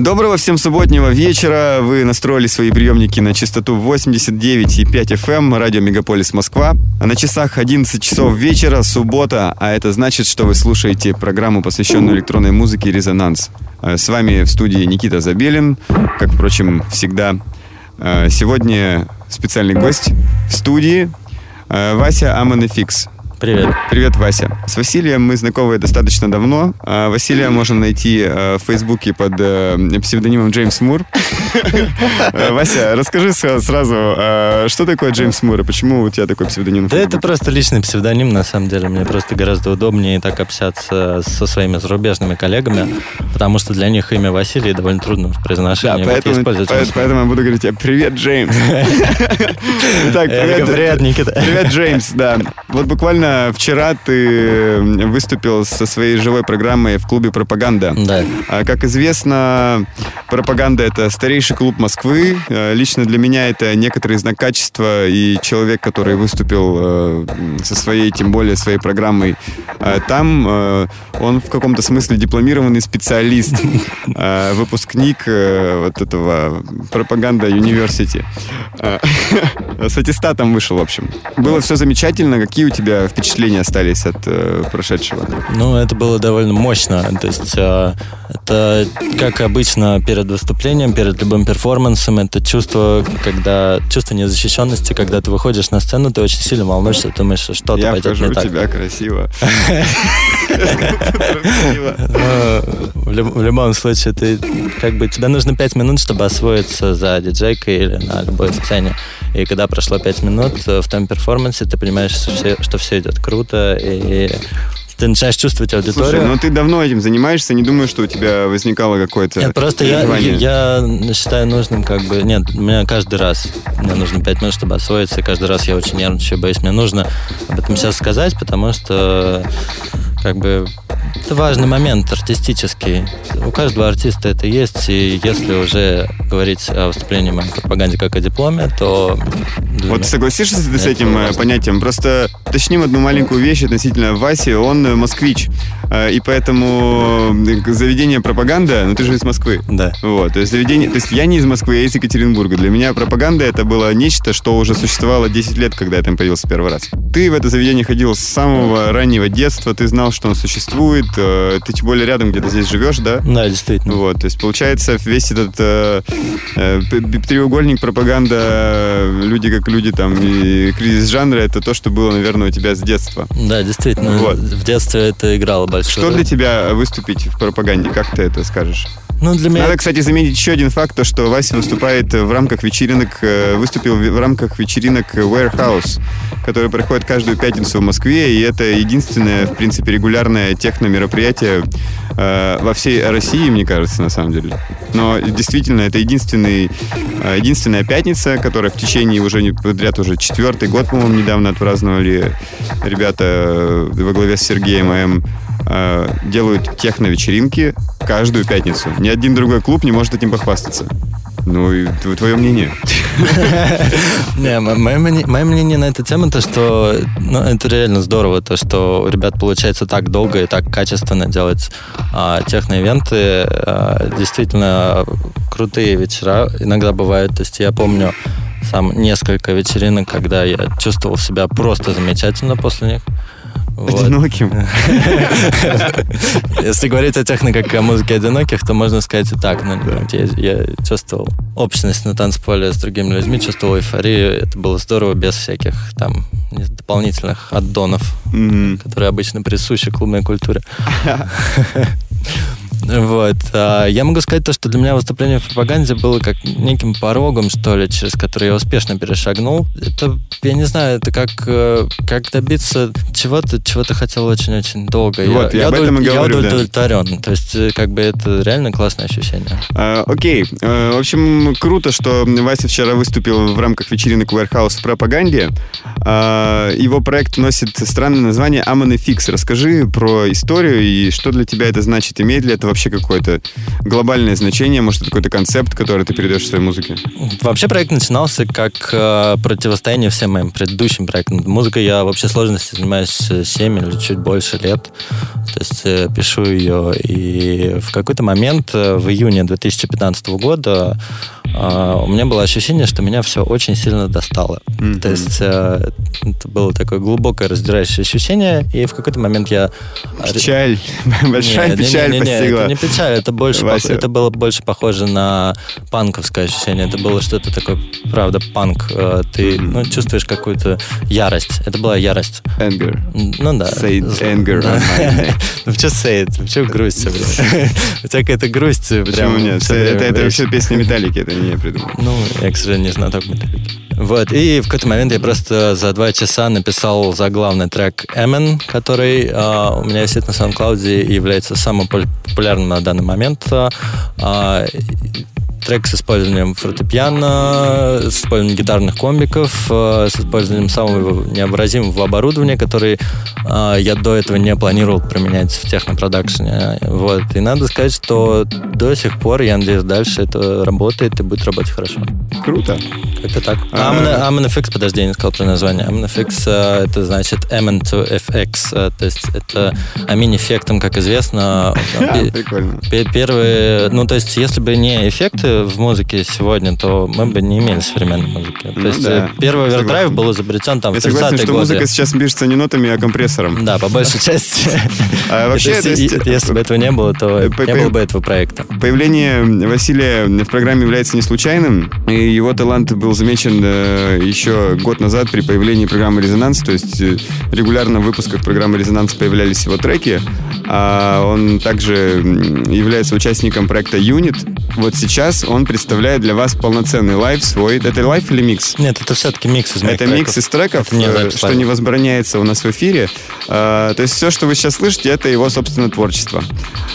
Доброго всем субботнего вечера. Вы настроили свои приемники на частоту 89,5 FM, эм, радио Мегаполис Москва. А на часах 11 часов вечера, суббота, а это значит, что вы слушаете программу, посвященную электронной музыке «Резонанс». А, С вами в студии Никита Забелин, как, впрочем, всегда. А, Сегодня специальный гость в студии Вася Аманефикс. Привет. Привет, Вася. С Василием мы знакомы достаточно давно. А Василия можно найти э, в Фейсбуке под э, псевдонимом Джеймс Мур. Э, Вася, расскажи сразу, э, что такое Джеймс Мур и почему у тебя такой псевдоним? Да это просто личный псевдоним, на самом деле. Мне просто гораздо удобнее так общаться со своими зарубежными коллегами, потому что для них имя Василий довольно трудно в Да, произношении. Вот поэтому, я буду говорить «Привет, Джеймс». Говорю, привет, Никита. Привет, Джеймс, да. Вот буквально вчера ты выступил со своей живой программой в клубе «Пропаганда». Да. А, Как известно, пропаганда — это старейший клуб Москвы. Э, Лично для меня это некоторый знак качества, и человек, который выступил э, со своей, тем более своей программой э, там, э, он в каком-то смысле дипломированный специалист, выпускник э, вот этого пропаганда университи. Э, С аттестатом вышел, в общем. Было все замечательно. Какие у тебя впечатления остались от э, прошедшего? Ну, это было довольно мощно. То есть э, это, как обычно, перед выступлением, перед любым перформансом, это чувство, когда чувство незащищенности, когда ты выходишь на сцену, ты очень сильно волнуешься, ты думаешь, что что-то Я пойдет не у так. тебя красиво. Ну, в любом случае, ты как бы тебе нужно пять минут, чтобы освоиться за диджейкой или на любой сцене. И когда прошло пять минут э, в том перформансе, ты понимаешь, что все, что все идет круто, и ты начинаешь чувствовать аудиторию. Слушай, ну ты давно этим занимаешься, не думаю, что у тебя возникало какое-то Нет, просто я, желание? я считаю нужным как бы... Нет, меня каждый раз мне нужно пять минут, чтобы освоиться, и каждый раз я очень нервничаю, боюсь, мне нужно об этом сейчас сказать, потому что как бы это важный момент артистический. У каждого артиста это есть, и если уже говорить о выступлении моей пропаганде как о дипломе, то... Вот согласишься ты с этим э, важно. понятием? Просто уточним одну маленькую вещь относительно Васи. Он э, москвич, э, и поэтому заведение пропаганда, ну ты же из Москвы. Да. Вот, то есть заведение, то есть я не из Москвы, я из Екатеринбурга. Для меня пропаганда это было нечто, что уже существовало 10 лет, когда я там появился первый раз. Ты в это заведение ходил с самого раннего детства, ты знал, что он существует, э, ты тем более рядом где-то здесь живешь, да? Да, действительно. Вот, то есть получается весь этот э, э, треугольник пропаганда, э, люди как люди там и кризис жанра, это то, что было, наверное, у тебя с детства. Да, действительно. Вот. В детстве это играло большую Что для тебя выступить в пропаганде? Как ты это скажешь? Ну, для меня... Надо, кстати, заметить еще один факт, то, что Вася выступает в рамках вечеринок, э, выступил в рамках вечеринок Warehouse, которые проходят каждую пятницу в Москве, и это единственное, в принципе, регулярное техно-мероприятие э, во всей России, мне кажется, на самом деле. Но действительно, это единственный, э, единственная пятница, которая в течение уже подряд уже четвертый год, по-моему, недавно отпраздновали ребята э, во главе с Сергеем АМ э, делают техно-вечеринки каждую пятницу. Ни один другой клуб не может этим похвастаться. Ну, и твое мнение. Не, мое мнение на эту тему, то, что ну, это реально здорово, то, что у ребят получается так долго и так качественно делать а, техно-ивенты. А, действительно крутые вечера иногда бывают. То есть я помню сам несколько вечеринок, когда я чувствовал себя просто замечательно после них. Вот. Одиноким. Если говорить о техно как о музыке одиноких, то можно сказать и так. Ну, я, я чувствовал общность на танцполе с другими людьми, чувствовал эйфорию. Это было здорово, без всяких там дополнительных аддонов, которые обычно присущи клубной культуре. Вот. А я могу сказать то, что для меня выступление в пропаганде было как неким порогом, что ли, через который я успешно перешагнул. Это, я не знаю, это как, э, как добиться чего-то, чего ты хотел очень-очень долго. Вот, я об удов- этом и я говорю, да. удовлетворен. То есть, э, как бы это реально классное ощущение. А, Окей. Э, В общем, круто, что Вася вчера выступил в рамках вечеринок Warehouse в пропаганде. А, Его проект носит странное название Amon Fix. Расскажи про историю и что для тебя это значит. Имеет ли это вообще какое-то глобальное значение? Может, это какой-то концепт, который ты передаешь в своей музыке? Вообще проект начинался как э, противостояние всем моим предыдущим проектам. Музыкой я в общей сложности занимаюсь 7 или чуть больше лет. То есть э, пишу ее. И в какой-то момент э, в июне 2015 года э, у меня было ощущение, что меня все очень сильно достало. Mm-hmm. То есть э, это было такое глубокое раздирающее ощущение, и в какой-то момент я... Печаль. Большая не, печаль не, не, не, постигла. Это не печаль, это, больше пох... это было больше похоже на панковское ощущение. Это было что-то такое, правда, панк. Э, ты mm-hmm. ну, чувствуешь какую-то ярость. Это была ярость. Anger. Ну да. Say anger да. Ну, что say it? Почему грусть все время? У тебя какая-то грусть Почему нет? Это, это вообще песня Металлики, это не я придумал. Ну, я, к сожалению, не знаток Металлики. Вот, и в какой-то момент я просто за два часа написал заглавный трек «Эммен», который э, у меня висит на SoundCloud и является самым популярным на данный момент. Э, трек с использованием фортепиано, с использованием гитарных комбиков, э, с использованием самого необразимого оборудования, который э, я до этого не планировал применять в технопродакшене. Вот. И надо сказать, что до сих пор, я надеюсь, дальше это работает и будет работать хорошо. Круто. Как-то так. А, Amnfx, подожди, я не сказал про название. Amnfx э, это значит MN2FX, то есть это амин-эффектом, как известно. Прикольно. Первые, ну то есть если бы не эффекты, в музыке сегодня, то мы бы не имели современной музыки. То ну, есть да. Э, первый овердрайв был изобретен там Я в 30-е согласен, что годы. музыка сейчас пишется не нотами, а компрессором. Да, по большей части. А вообще, если бы этого не было, то э, не было бы этого проекта. Появление Василия в программе является не случайным, и его талант был замечен э, еще год назад при появлении программы «Резонанс», то есть регулярно в выпусках программы «Резонанс» появлялись его треки, а он также является участником проекта «Юнит». Вот сейчас он представляет для вас полноценный live свой. Это live или микс? Нет, это все-таки микс из Это треков. микс из треков, не э, что не возбраняется у нас в эфире. А, то есть все, что вы сейчас слышите, это его собственное творчество.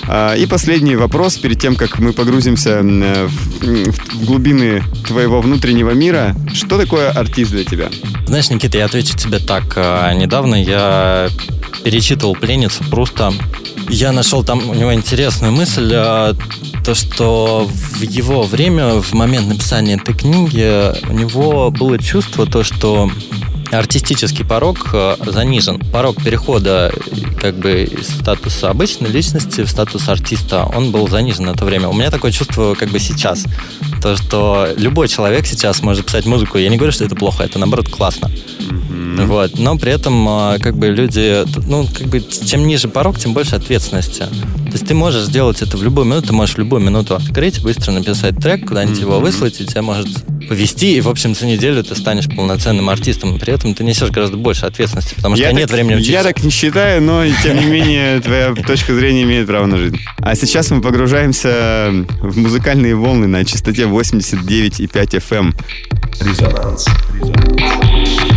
А, и последний вопрос, перед тем, как мы погрузимся в, в глубины твоего внутреннего мира. Что такое артист для тебя? Знаешь, Никита, я отвечу тебе так. А, недавно я перечитывал «Пленницу» просто я нашел там у него интересную мысль, то, что в его время, в момент написания этой книги, у него было чувство то, что артистический порог а, занижен. Порог перехода как бы из статуса обычной личности в статус артиста, он был занижен на то время. У меня такое чувство как бы сейчас. То, что любой человек сейчас может писать музыку. Я не говорю, что это плохо, это наоборот классно. Mm-hmm. Вот. Но при этом а, как бы люди, ну, как бы чем ниже порог, тем больше ответственности. То есть ты можешь сделать это в любую минуту, ты можешь в любую минуту открыть, быстро написать трек, куда-нибудь mm-hmm. его выслать, и тебя может повести, и, в общем, за неделю ты станешь полноценным артистом. При этом ты несешь гораздо больше ответственности, потому что я нет времени учиться. Я так не считаю, но, тем не менее, твоя точка зрения имеет право на жизнь. А сейчас мы погружаемся в музыкальные волны на частоте 89,5 FM. Резонанс. Резонанс.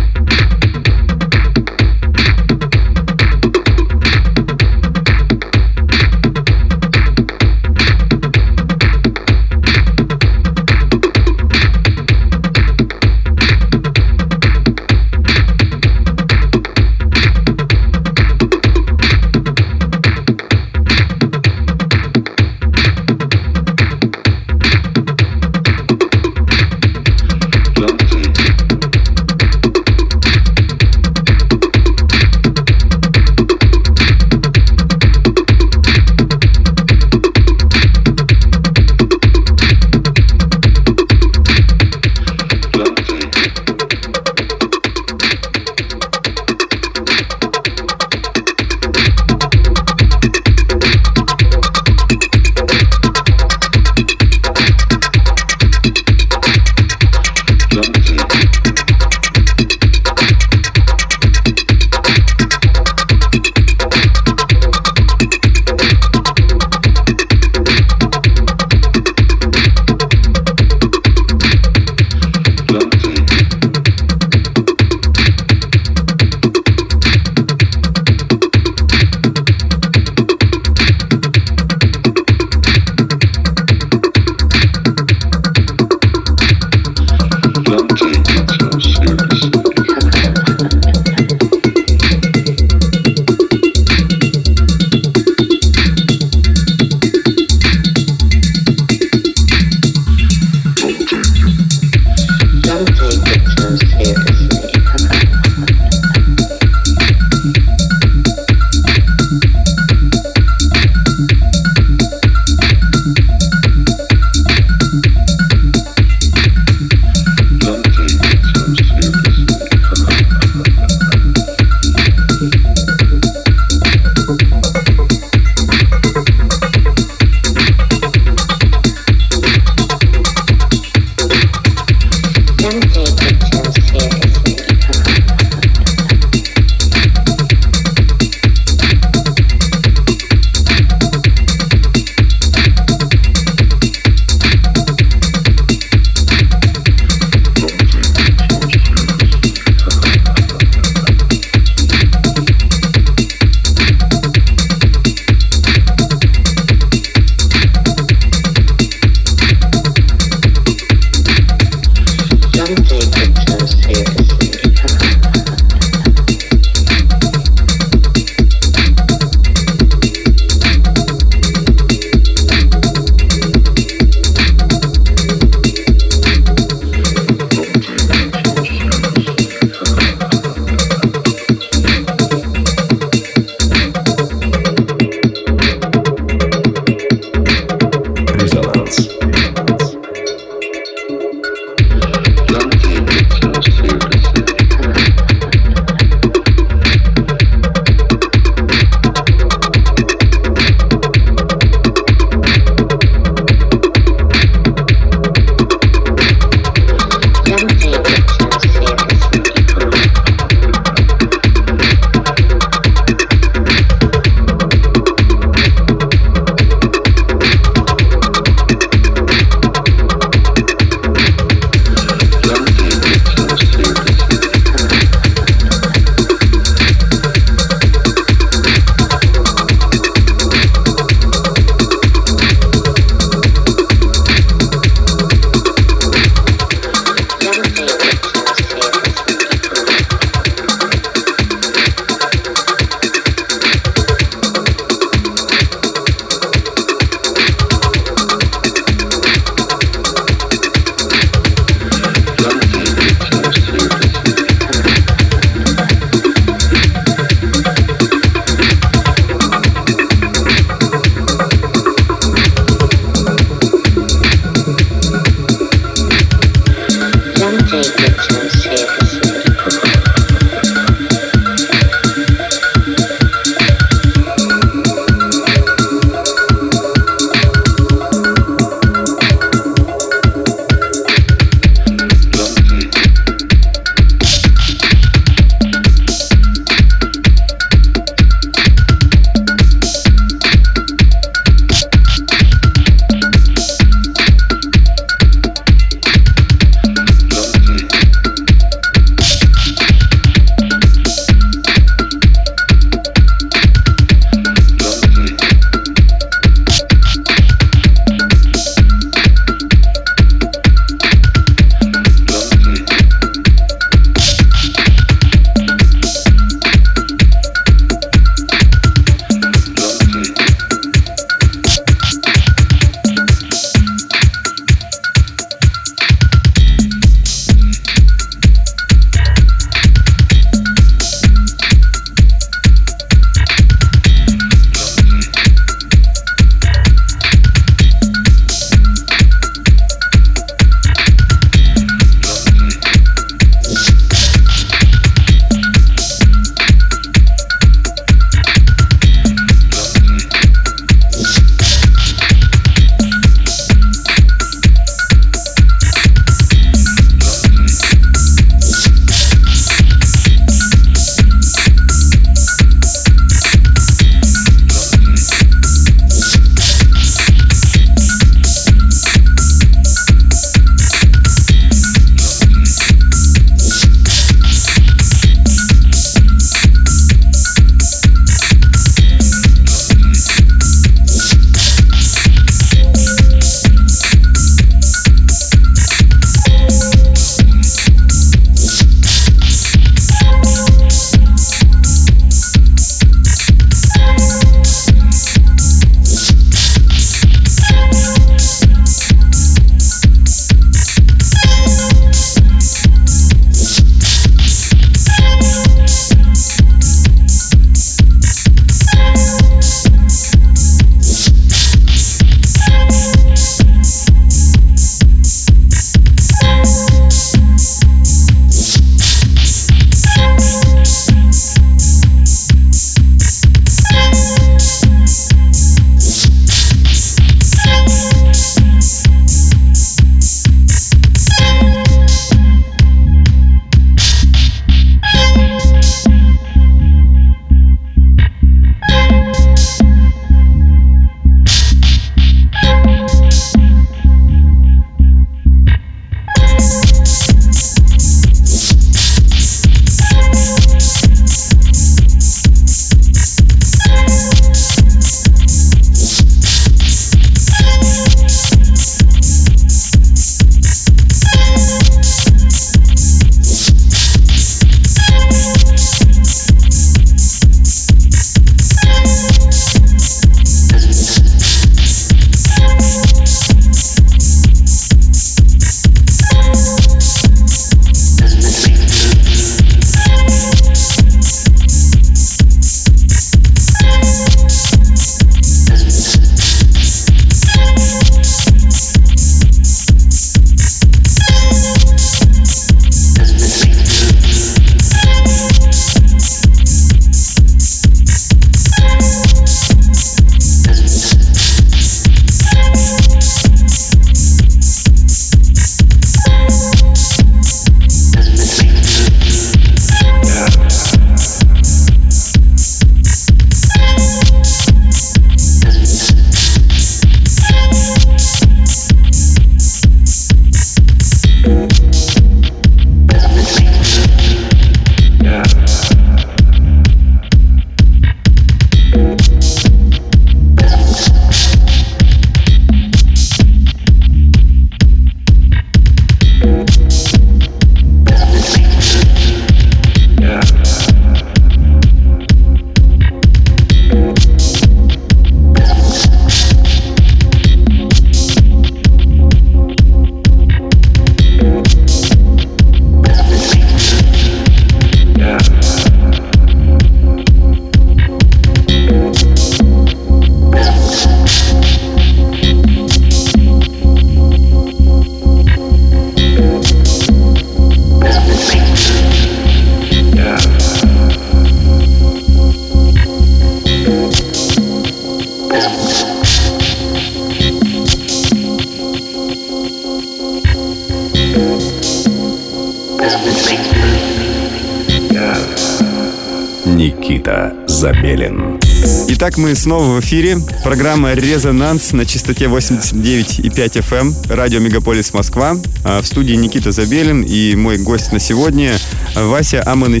Никита Забелин. Итак, мы снова в эфире. Программа «Резонанс» на частоте 89,5 FM, эм, радио «Мегаполис Москва». А, в студии Никита Забелин и мой гость на сегодня Вася Аман.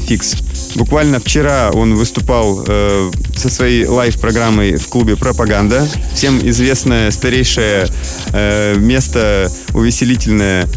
Буквально вчера он выступал э, со своей лайв-программой в клубе «Пропаганда». Всем известное старейшее э, место увеселительное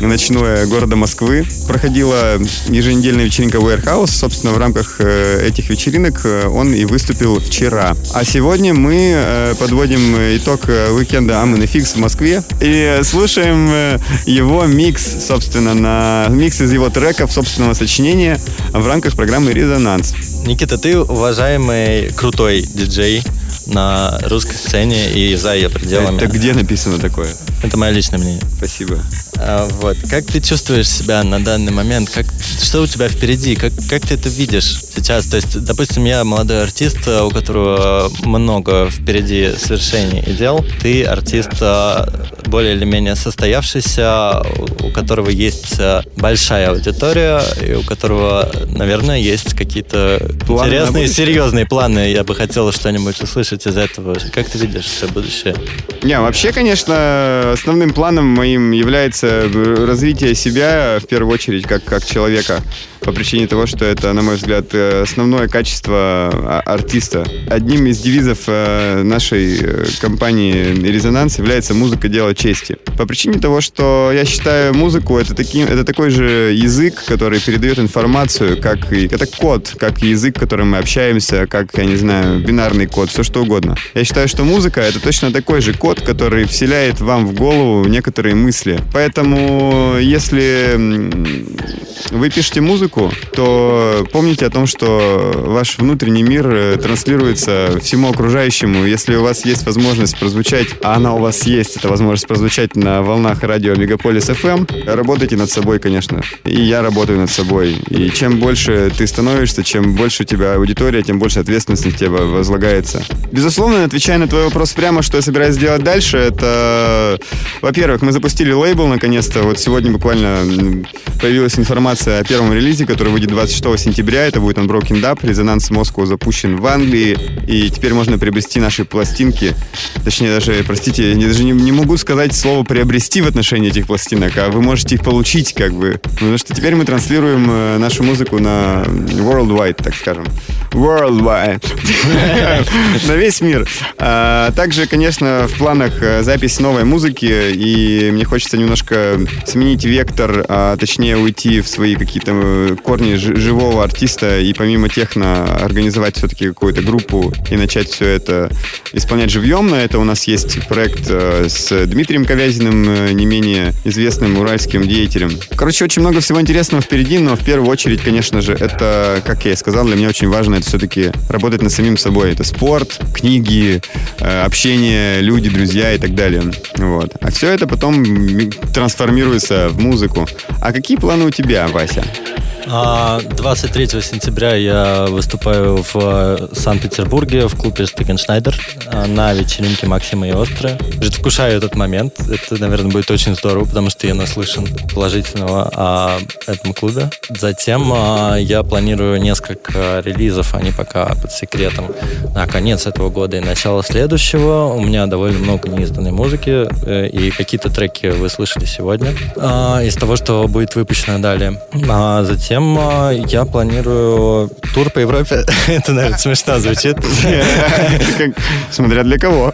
ночное города Москвы. Проходила еженедельная вечеринка Warehouse. Собственно, в рамках э, этих вечеринок э, он и выступил вчера. А сегодня мы э, подводим итог уикенда Amon Fix в Москве и слушаем его микс, собственно, на микс из его треков собственного сочинения в рамках программы «Резонанс». Никита, ты уважаемый крутой диджей, на русской сцене и за ее пределами. Это где написано такое? Это мое личное мнение. Спасибо. А, вот. Как ты чувствуешь себя на данный момент? Как, что у тебя впереди? Как, как ты это видишь сейчас? То есть, допустим, я молодой артист, у которого много впереди свершений и дел. Ты артист а, более или менее состоявшийся, у которого есть а, большая аудитория, и у которого, наверное, есть какие-то интересные, серьезные планы. Я бы хотел что-нибудь услышать слышать из этого? Как ты видишь свое будущее? Не, вообще, конечно, основным планом моим является развитие себя, в первую очередь, как, как человека по причине того, что это, на мой взгляд, основное качество а, артиста. Одним из девизов э, нашей э, компании «Резонанс» является «Музыка – дело чести». По причине того, что я считаю музыку это, таким, это такой же язык, который передает информацию, как и это код, как язык, которым мы общаемся, как, я не знаю, бинарный код, все что угодно. Я считаю, что музыка это точно такой же код, который вселяет вам в голову некоторые мысли. Поэтому, если вы пишете музыку, то помните о том, что ваш внутренний мир э, транслируется всему окружающему. Если у вас есть возможность прозвучать, а она у вас есть, эта возможность прозвучать на волнах радио Мегаполис FM, работайте над собой, конечно. И я работаю над собой. И чем больше ты становишься, чем больше у тебя аудитория, тем больше ответственности на тебя возлагается. Безусловно, отвечая на твой вопрос прямо, что я собираюсь сделать дальше, это, во-первых, мы запустили лейбл наконец-то. Вот сегодня буквально появилась информация о первом релизе, который выйдет 26 сентября. Это будет Unbroken Dub. Резонанс Москва запущен в Англии. И теперь можно приобрести наши пластинки. Точнее, даже, простите, я даже не, не могу сказать слово приобрести в отношении этих пластинок, а вы можете их получить, как бы. Потому что теперь мы транслируем э, нашу музыку на worldwide, так скажем. Worldwide. На весь мир. А, также, конечно, в планах э, запись новой музыки, и мне хочется немножко сменить вектор, а точнее уйти в свои какие-то э, корни живого артиста и помимо техно организовать все-таки какую-то группу и начать все это исполнять живьем. На это у нас есть проект э, с Дмитрием Ковязиным, не менее известным уральским деятелем. Короче, очень много всего интересного впереди, но в первую очередь, конечно же, это, как я и сказал, для меня очень важно это все-таки работать над самим собой. Это спорт, книги, э, общение, люди, друзья и так далее. Вот. А все это потом трансформируется в музыку. А какие планы у тебя, Вася? 23 а, сентября я выступаю в э, Санкт-Петербурге в клубе Штекеншнайдер э, на вечеринке Максима и Остры. Предвкушаю этот момент. Это, наверное, будет очень здорово, потому что я наслышан положительного о этом клубе. Затем э, я планирую несколько релизов, они пока под секретом, на конец этого года и начало следующего. У меня довольно много неизданной музыки, и какие-то треки вы слышали сегодня из того, что будет выпущено далее. А затем Затем я планирую тур по Европе. Это, наверное, смешно звучит. Смотря для кого.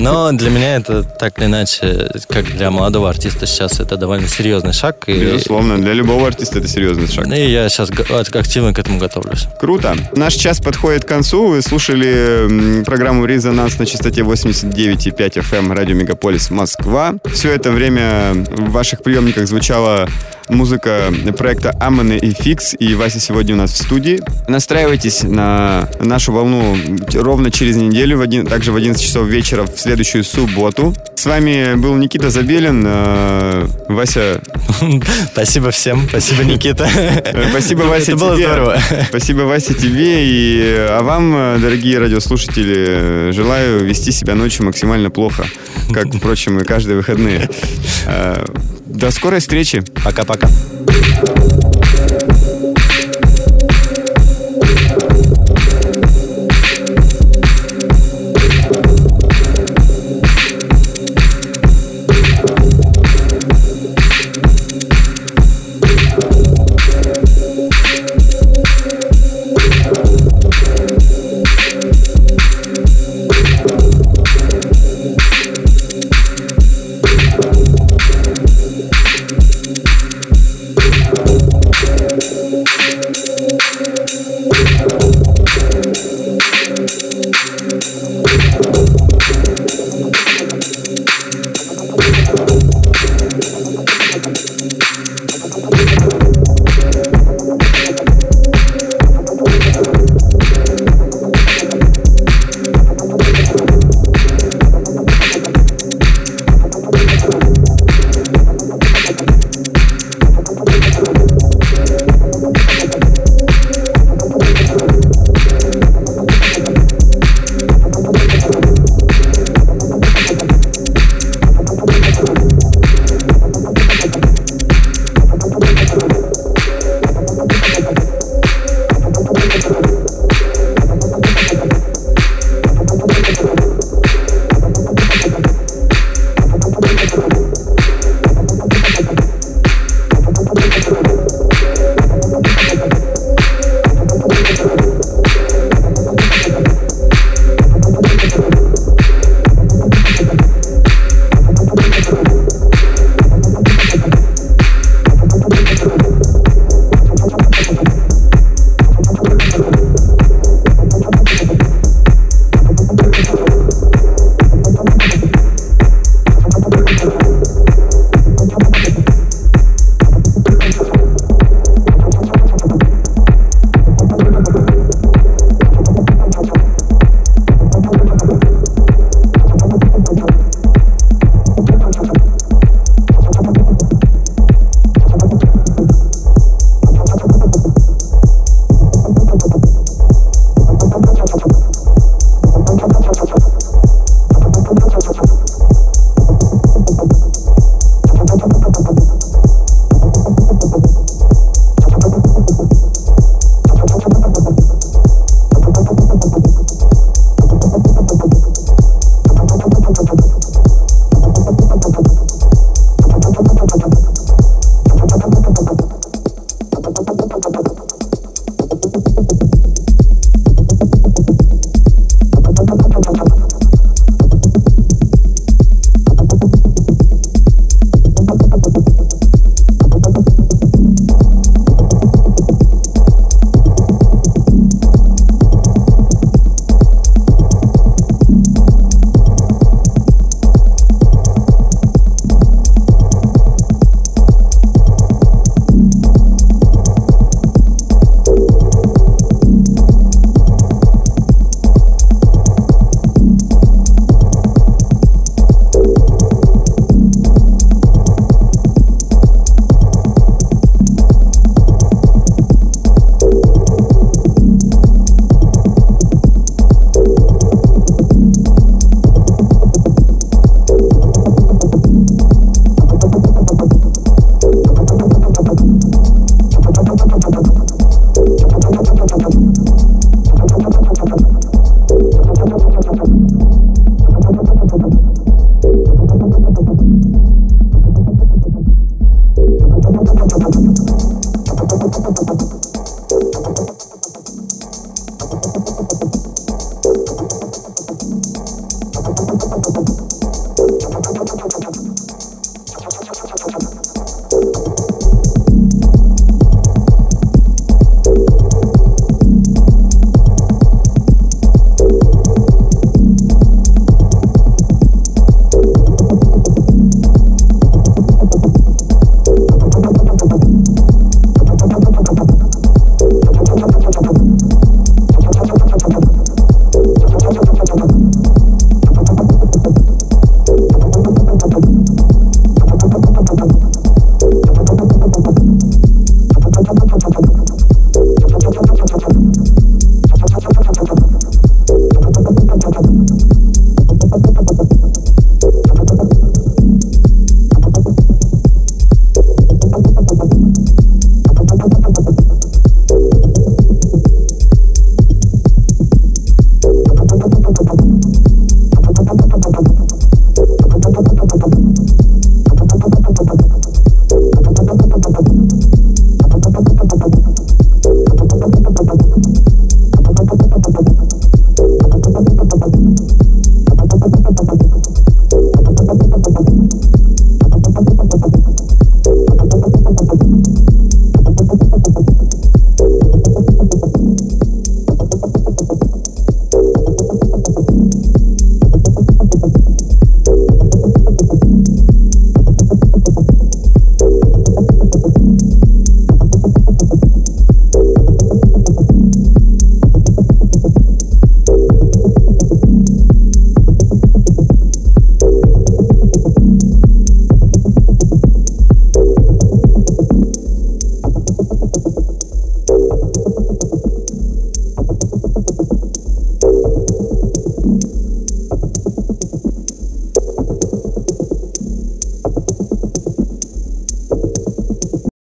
Но для меня это так или иначе, как для молодого артиста сейчас, это довольно серьезный шаг. Безусловно, для любого артиста это серьезный шаг. И я сейчас активно к этому готовлюсь. Круто. Наш час подходит к концу. Вы слушали программу «Резонанс» на частоте 89,5 FM эм, радио Мегаполис Москва. Все это время в ваших приемниках звучала музыка проекта Аманы и Фикс, и Вася сегодня у нас в студии. Настраивайтесь на нашу волну ровно через неделю, в один, также в 11 часов вечера в следующую субботу. С вами был Никита Забелин, э, Вася. Спасибо всем, спасибо, Никита. Спасибо, Вася, Это было здорово. Спасибо, Вася, тебе, и, а вам, дорогие радиослушатели, желаю вести себя ночью максимально плохо, как, впрочем, и каждые выходные. До скорой встречи. Пока-пока.